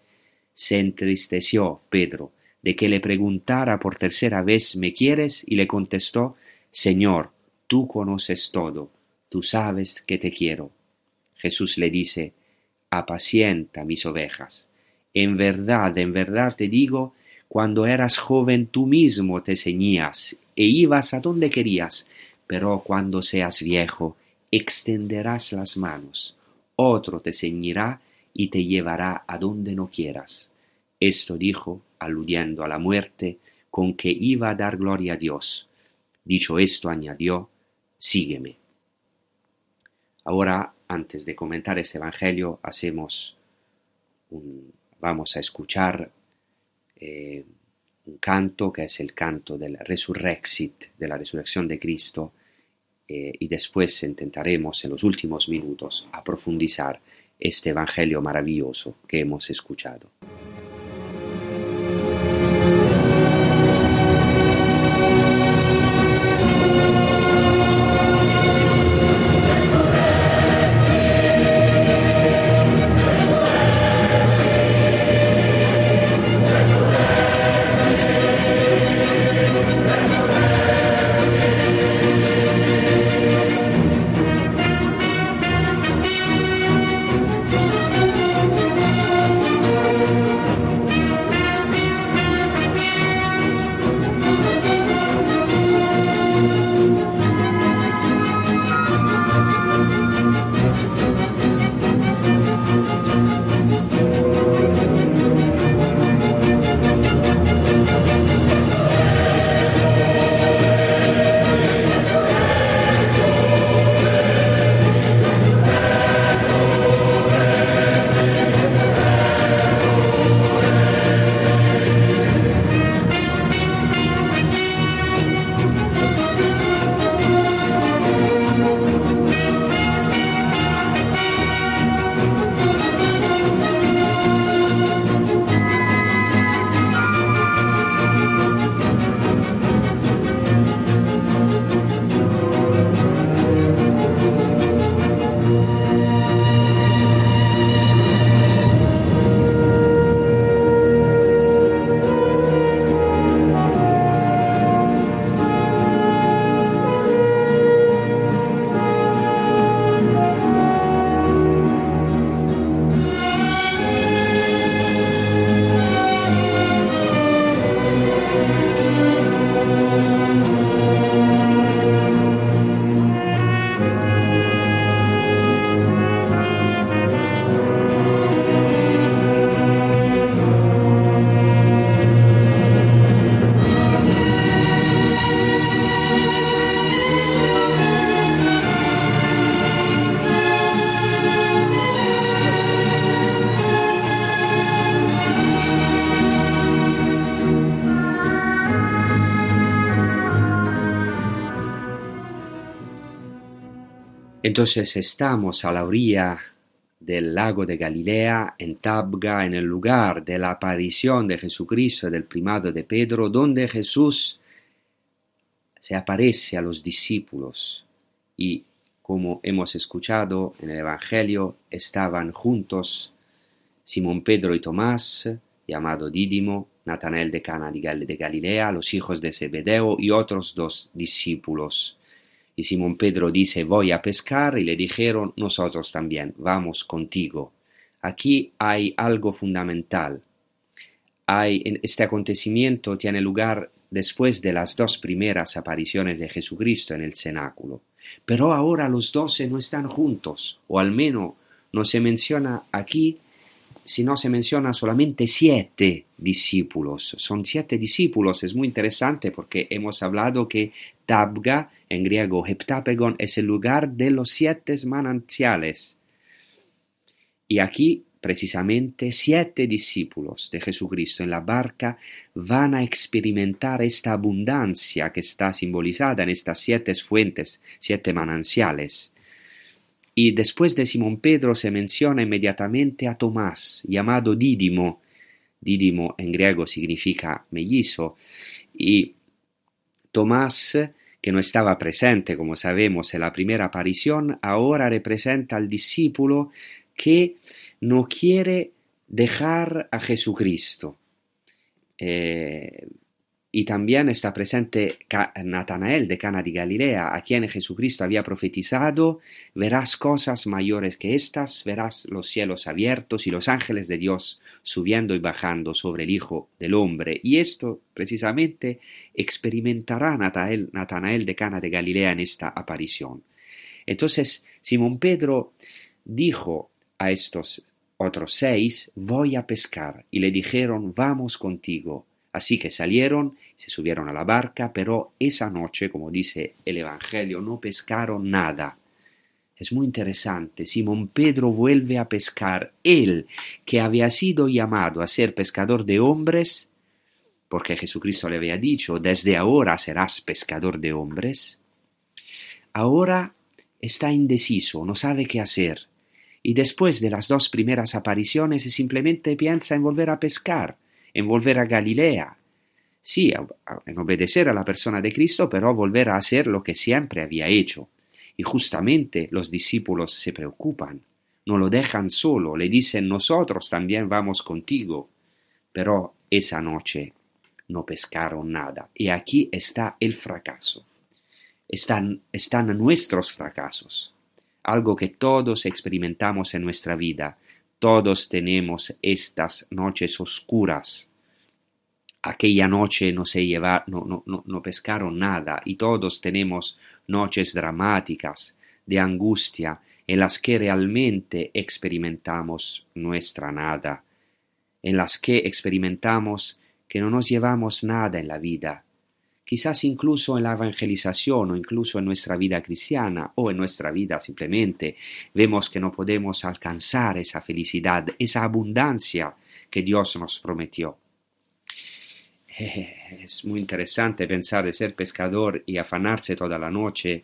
Speaker 2: Se entristeció Pedro de que le preguntara por tercera vez, ¿me quieres? y le contestó, Señor, tú conoces todo, tú sabes que te quiero. Jesús le dice, apacienta mis ovejas. En verdad, en verdad te digo, cuando eras joven tú mismo te ceñías e ibas a donde querías, pero cuando seas viejo, extenderás las manos, otro te ceñirá y te llevará a donde no quieras. Esto dijo, aludiendo a la muerte, con que iba a dar gloria a Dios. Dicho esto, añadió, sígueme. Ahora, antes de comentar este Evangelio, hacemos vamos a escuchar eh, un canto que es el canto del Resurrexit, de la resurrección de Cristo, eh, y después intentaremos en los últimos minutos a profundizar este Evangelio maravilloso que hemos escuchado. Entonces estamos a la orilla del lago de Galilea, en Tabga, en el lugar de la aparición de Jesucristo del primado de Pedro, donde Jesús se aparece a los discípulos y, como hemos escuchado en el Evangelio, estaban juntos Simón Pedro y Tomás, llamado Dídimo, Natanael de Cana de Galilea, los hijos de Zebedeo y otros dos discípulos. Y Simón Pedro dice, voy a pescar, y le dijeron, nosotros también, vamos contigo. Aquí hay algo fundamental. Este acontecimiento tiene lugar después de las dos primeras apariciones de Jesucristo en el cenáculo. Pero ahora los doce no están juntos, o al menos no se menciona aquí, sino se menciona solamente siete discípulos. Son siete discípulos, es muy interesante porque hemos hablado que Tabga, en griego heptapegon, es el lugar de los siete manantiales. Y aquí, precisamente, siete discípulos de Jesucristo en la barca van a experimentar esta abundancia que está simbolizada en estas siete fuentes, siete manantiales. Y después de Simón Pedro se menciona inmediatamente a Tomás, llamado Dídimo. Dídimo en griego significa mellizo. Y Tomás, que no estaba presente, como sabemos, en la primera aparición, ahora representa al discípulo que no quiere dejar a Jesucristo. Eh, y también está presente Natanael de Cana de Galilea, a quien Jesucristo había profetizado, verás cosas mayores que estas, verás los cielos abiertos y los ángeles de Dios subiendo y bajando sobre el Hijo del Hombre. Y esto precisamente experimentará Natanael, de Cana de Galilea en esta aparición. Entonces Simón Pedro dijo a estos otros seis, voy a pescar, y le dijeron, vamos contigo. Así que salieron, se subieron a la barca, pero esa noche, como dice el Evangelio, no pescaron nada. Es muy interesante. Simón Pedro vuelve a pescar. Él, que había sido llamado a ser pescador de hombres, porque Jesucristo le había dicho, desde ahora serás pescador de hombres, ahora está indeciso, no sabe qué hacer. Y después de las dos primeras apariciones simplemente piensa en volver a pescar en volver a Galilea. Sí, en obedecer a la persona de Cristo, pero volver a hacer lo que siempre había hecho. Y justamente los discípulos se preocupan, no lo dejan solo, le dicen nosotros también vamos contigo. Pero esa noche no pescaron nada. Y aquí está el fracaso. Están, están nuestros fracasos, algo que todos experimentamos en nuestra vida, todos tenemos estas noches oscuras. Aquella noche no se lleva, no, pescaron nada y todos tenemos noches dramáticas de angustia en las que realmente experimentamos nuestra nada, en las que experimentamos que no nos llevamos nada en la vida, quizás incluso en la evangelización o incluso en nuestra vida cristiana o en nuestra vida simplemente, vemos que no podemos alcanzar esa felicidad, esa abundancia que Dios nos prometió. Es muy interesante pensar de ser pescador y afanarse toda la noche.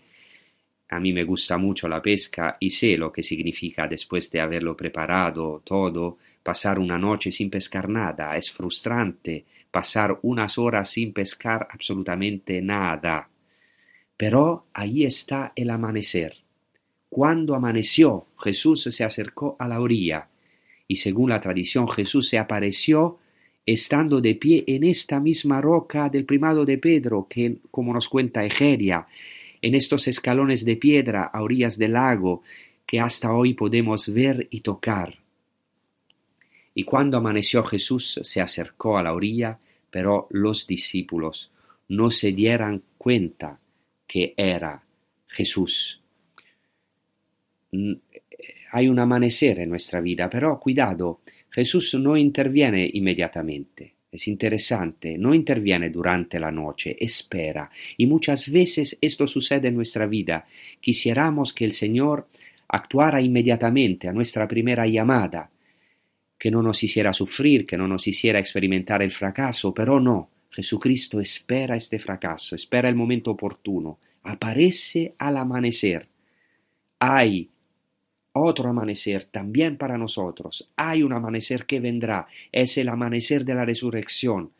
Speaker 2: A mí me gusta mucho la pesca y sé lo que significa después de haberlo preparado todo, pasar una noche sin pescar nada. Es frustrante, pasar unas horas sin pescar absolutamente nada. Pero ahí está el amanecer. Cuando amaneció, Jesús se acercó a la orilla, y según la tradición Jesús se apareció estando de pie en esta misma roca del primado de Pedro, que, como nos cuenta Egeria, en estos escalones de piedra a orillas del lago, que hasta hoy podemos ver y tocar. Y cuando amaneció Jesús se acercó a la orilla, pero los discípulos no se dieran cuenta que era Jesús. Hay un amanecer en nuestra vida, pero cuidado, Jesús no interviene inmediatamente. Es interesante, no interviene durante la noche, espera. Y muchas veces esto sucede en nuestra vida. Quisiéramos que el Señor actuara inmediatamente a nuestra primera llamada, que no nos hiciera sufrir, que no nos hiciera experimentar el fracaso, pero no, Jesucristo espera este fracaso, espera el momento oportuno, aparece al amanecer, hay otro amanecer también para nosotros. Hay un amanecer que vendrá. Es el amanecer de la resurrección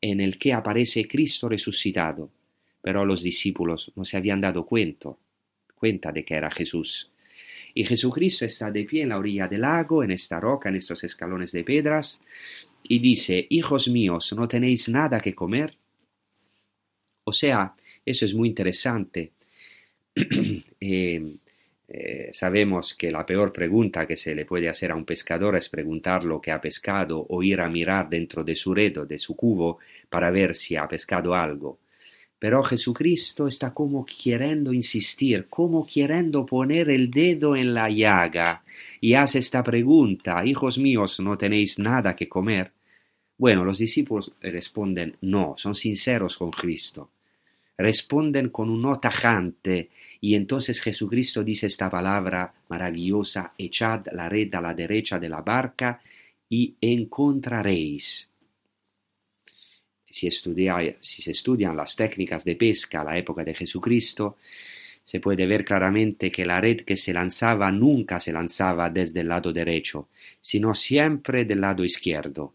Speaker 2: en el que aparece Cristo resucitado. Pero los discípulos no se habían dado cuenta, cuenta de que era Jesús. Y Jesucristo está de pie en la orilla del lago, en esta roca, en estos escalones de piedras, y dice, Hijos míos, ¿no tenéis nada que comer? O sea, eso es muy interesante. eh, eh, sabemos que la peor pregunta que se le puede hacer a un pescador es preguntar lo que ha pescado o ir a mirar dentro de su red o de su cubo para ver si ha pescado algo. Pero Jesucristo está como queriendo insistir, como queriendo poner el dedo en la llaga y hace esta pregunta, hijos míos, ¿no tenéis nada que comer? Bueno, los discípulos responden no, son sinceros con Cristo. Responden con un no tajante y entonces Jesucristo dice esta palabra maravillosa, echad la red a la derecha de la barca y encontraréis. Si, se estudian las técnicas de pesca a la época de Jesucristo, se puede ver claramente que la red que se lanzaba nunca se lanzaba desde el lado derecho, sino siempre del lado izquierdo,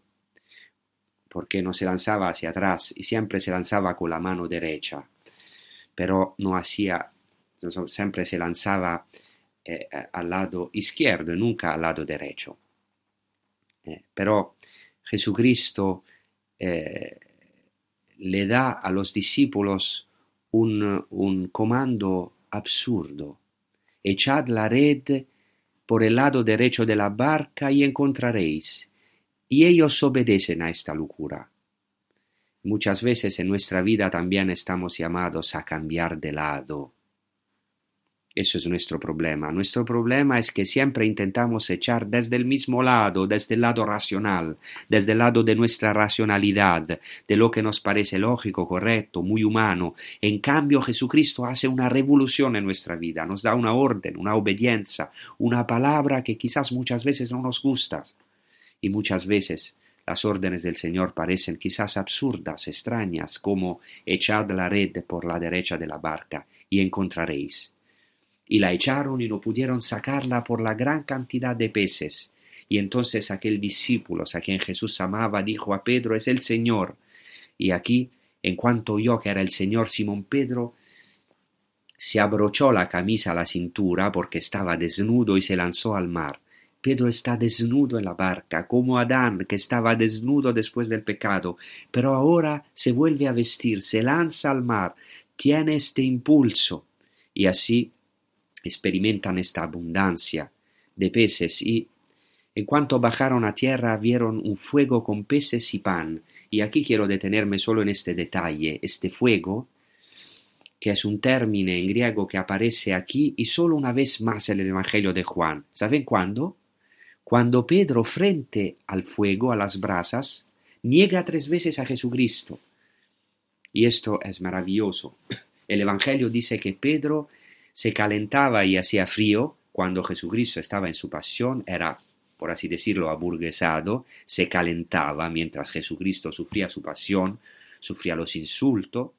Speaker 2: porque no se lanzaba hacia atrás y siempre se lanzaba con la mano derecha, pero no hacía siempre se lanzaba eh, eh, al lado izquierdo y nunca al lado derecho. Eh, pero Jesucristo le da a los discípulos un, un comando absurdo. Echad la red por el lado derecho de la barca y encontraréis. Y ellos obedecen a esta locura. Muchas veces en nuestra vida también estamos llamados a cambiar de lado eso es nuestro problema. Nuestro problema es que siempre intentamos echar desde el mismo lado, desde el lado racional, desde el lado de nuestra racionalidad, de lo que nos parece lógico, correcto, muy humano. En cambio, Jesucristo hace una revolución en nuestra vida, nos da una orden, una obediencia, una palabra que quizás muchas veces no nos gusta. Y muchas veces las órdenes del Señor parecen quizás absurdas, extrañas, como echad la red por la derecha de la barca y encontraréis y la echaron y no pudieron sacarla por la gran cantidad de peces. Y entonces aquel discípulo a quien Jesús amaba dijo a Pedro, es el Señor. Y aquí, en cuanto oyó que era el Señor, Simón Pedro se abrochó la camisa a la cintura porque estaba desnudo y se lanzó al mar. Pedro está desnudo en la barca, como Adán, que estaba desnudo después del pecado, pero ahora se vuelve a vestir, se lanza al mar, tiene este impulso, y así experimentan esta abundancia de peces y en cuanto bajaron a tierra vieron un fuego con peces y pan. Y aquí quiero detenerme solo en este detalle. Este fuego, que es un término en griego que aparece aquí y solo una vez más en el Evangelio de Juan. ¿Saben cuándo? Cuando Pedro, frente al fuego, a las brasas, niega tres veces a Jesucristo. Y esto es maravilloso. El Evangelio dice que Pedro se calentaba y hacía frío cuando Jesucristo estaba en su pasión, era, por así decirlo, aburguesado, se calentaba mientras Jesucristo sufría su pasión, sufría los insultos.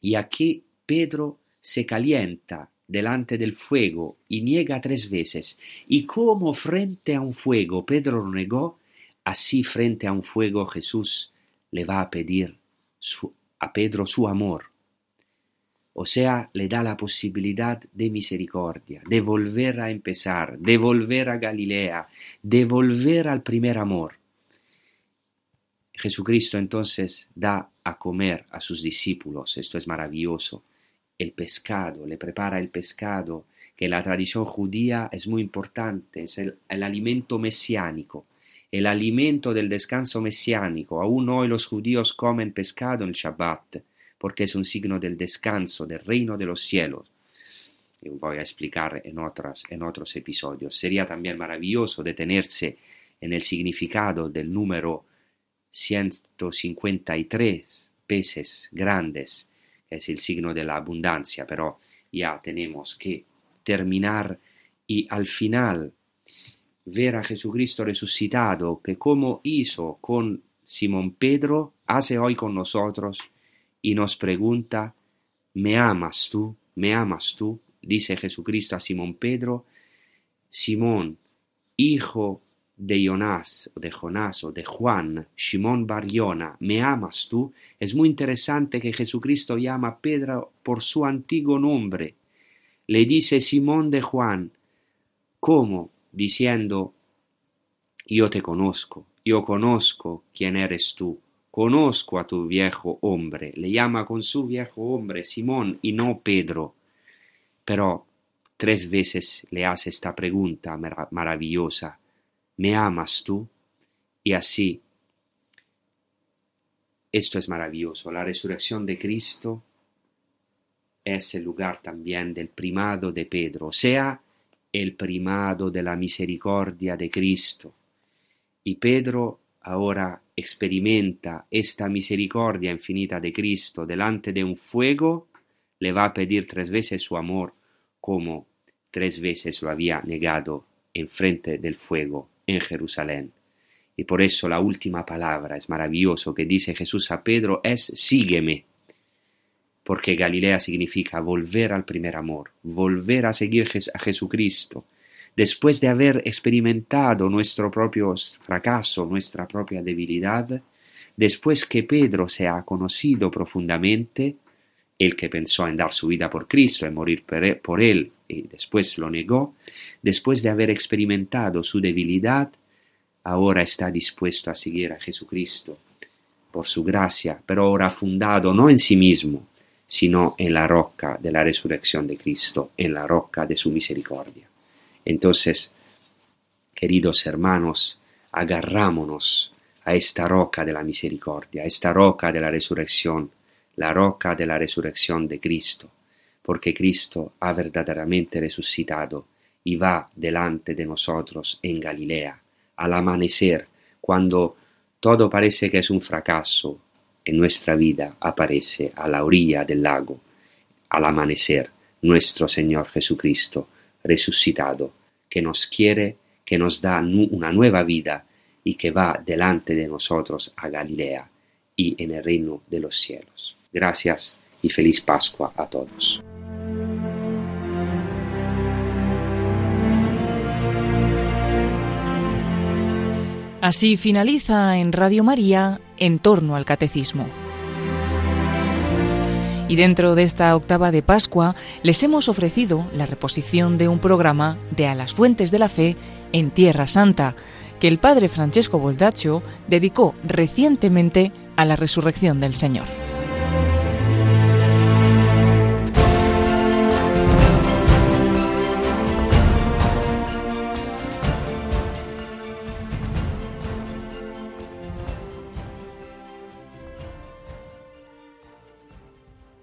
Speaker 2: Y aquí Pedro se calienta delante del fuego y niega tres veces. Y como frente a un fuego Pedro lo negó, así frente a un fuego Jesús le va a pedir a Pedro su amor o sea, le da la posibilidad de misericordia, de volver a empezar, de volver a Galilea, de volver al primer amor. Jesucristo entonces da a comer a sus discípulos, esto es maravilloso, el pescado, le prepara el pescado, que en la tradición judía es muy importante, es el, alimento mesiánico, el alimento del descanso mesiánico. Aún hoy los judíos comen pescado en el Shabbat porque es un signo del descanso, del reino de los cielos. Y voy a explicar en, otras, en otros episodios. Sería también maravilloso detenerse en el significado del número 153 peces grandes, que es el signo de la abundancia, pero ya tenemos que terminar y al final ver a Jesucristo resucitado, que como hizo con Simón Pedro, hace hoy con nosotros y nos pregunta, ¿me amas tú? ¿Me amas tú? dice Jesucristo a Simón Pedro, Simón, hijo de Jonás, de Jonás o de Juan, Simón Bariona, ¿me amas tú? Es muy interesante que Jesucristo llama a Pedro por su antiguo nombre. Le dice Simón de Juan, ¿cómo? Diciendo, yo te conozco, yo conozco quién eres tú, conozco a tu viejo hombre. Le llama con su viejo hombre Simón y no Pedro. Pero tres veces le hace esta pregunta maravillosa. ¿Me amas tú? Y así, esto es maravilloso. La resurrección de Cristo es el lugar también del primado de Pedro, sea, el primado de la misericordia de Cristo. Y Pedro ahora experimenta esta misericordia infinita de Cristo delante de un fuego, le va a pedir tres veces su amor como tres veces lo había negado en frente del fuego en Jerusalén. Y por eso la última palabra es maravilloso que dice Jesús a Pedro es sígueme. Porque Galilea significa volver al primer amor, volver a seguir a Jesucristo. Después de haber experimentado nuestro propio fracaso, nuestra propia debilidad, después que Pedro se ha conocido profundamente, el que pensó en dar su vida por Cristo, en morir por él, y después lo negó, después de haber experimentado su debilidad, ahora está dispuesto a seguir a Jesucristo por su gracia, pero ahora fundado no en sí mismo, sino en la roca de la resurrección de Cristo, en la roca de su misericordia. Entonces, queridos hermanos, agarrámonos a esta roca de la misericordia, a esta roca de la resurrección, la roca de la resurrección de Cristo, porque Cristo ha verdaderamente resucitado y va delante de nosotros en Galilea, al amanecer, cuando todo parece que es un fracaso en nuestra vida, aparece a la orilla del lago, al amanecer, nuestro Señor Jesucristo, resucitado, que nos quiere, que nos da una nueva vida y que va delante de nosotros a Galilea y en el reino de los cielos. Gracias y feliz Pascua a todos.
Speaker 1: Así finaliza en Radio María en torno al catecismo. Y dentro de esta octava de Pascua les hemos ofrecido la reposición de un programa de A las Fuentes de la Fe en Tierra Santa, que el padre Francesco Boldaccio dedicó recientemente a la resurrección del Señor.